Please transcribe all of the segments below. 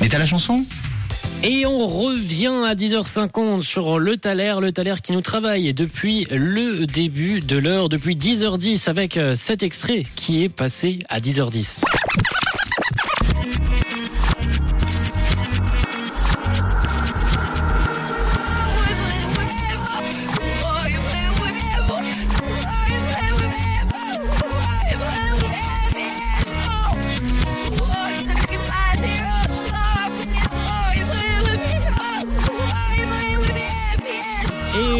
Mais t'as la chanson? Et on revient à 10h50 sur le Thaler, le Thaler qui nous travaille depuis le début de l'heure, depuis 10h10 avec euh, cet extrait qui est passé à 10h10.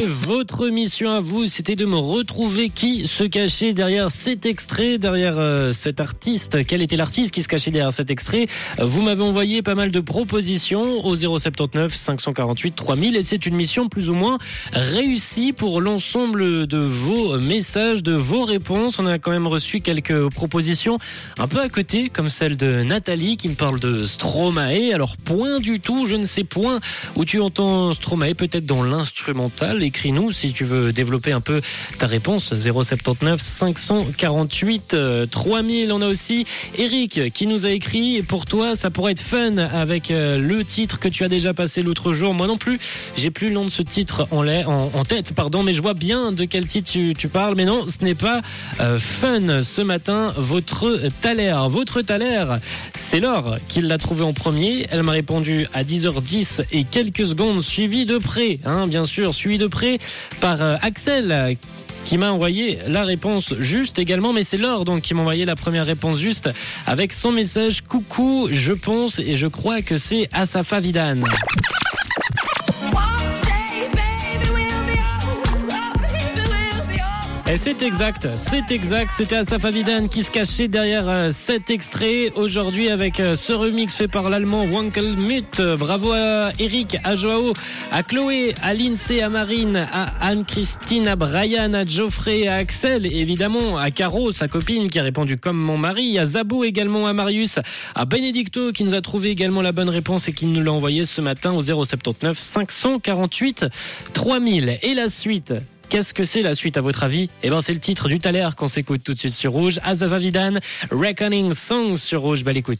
Votre mission à vous, c'était de me retrouver qui se cachait derrière cet extrait, derrière euh, cet artiste. Quel était l'artiste qui se cachait derrière cet extrait? Vous m'avez envoyé pas mal de propositions au 079 548 3000 et c'est une mission plus ou moins réussie pour l'ensemble de vos messages, de vos réponses. On a quand même reçu quelques propositions un peu à côté, comme celle de Nathalie qui me parle de Stromae. Alors point du tout, je ne sais point où tu entends Stromae, peut-être dans l'instrumental. Écris-nous si tu veux développer un peu ta réponse. 079 548 euh, 3000. On a aussi Eric qui nous a écrit. Pour toi, ça pourrait être fun avec euh, le titre que tu as déjà passé l'autre jour. Moi non plus, j'ai plus le nom de ce titre en, en, tête, pardon, mais je vois bien de quel titre tu, tu parles. Mais non, ce n'est pas euh, fun ce matin. Votre Thaler, votre Thaler, c'est Laure qui l'a trouvé en premier. Elle m'a répondu à 10h10 et quelques secondes, suivi de près, hein, bien sûr, suivi de près par euh, Axel euh, qui m'a envoyé la réponse juste également, mais c'est Laure donc qui m'a envoyé la première réponse juste avec son message coucou, je pense et je crois que c'est Asafa Vidan. C'est exact, c'est exact, c'était Asaf Avidan qui se cachait derrière euh, cet extrait aujourd'hui avec euh, ce remix fait par l'allemand Wankelmut. Bravo à Eric, à Joao, à Chloé, à Lindsay, à Marine, à Anne-Christine, à Brian, à Geoffrey, à Axel, évidemment, à Caro, sa copine qui a répondu comme mon mari, à Zabo également, à Marius, à Benedicto qui nous a trouvé également la bonne réponse et qui nous l'a envoyé ce matin au 079 548 3000. Et la suite Qu'est-ce que c'est la suite à votre avis Eh ben c'est le titre du Thaler qu'on s'écoute tout de suite sur Rouge. Azava Vidan, Reckoning Song sur Rouge. Belle écoute.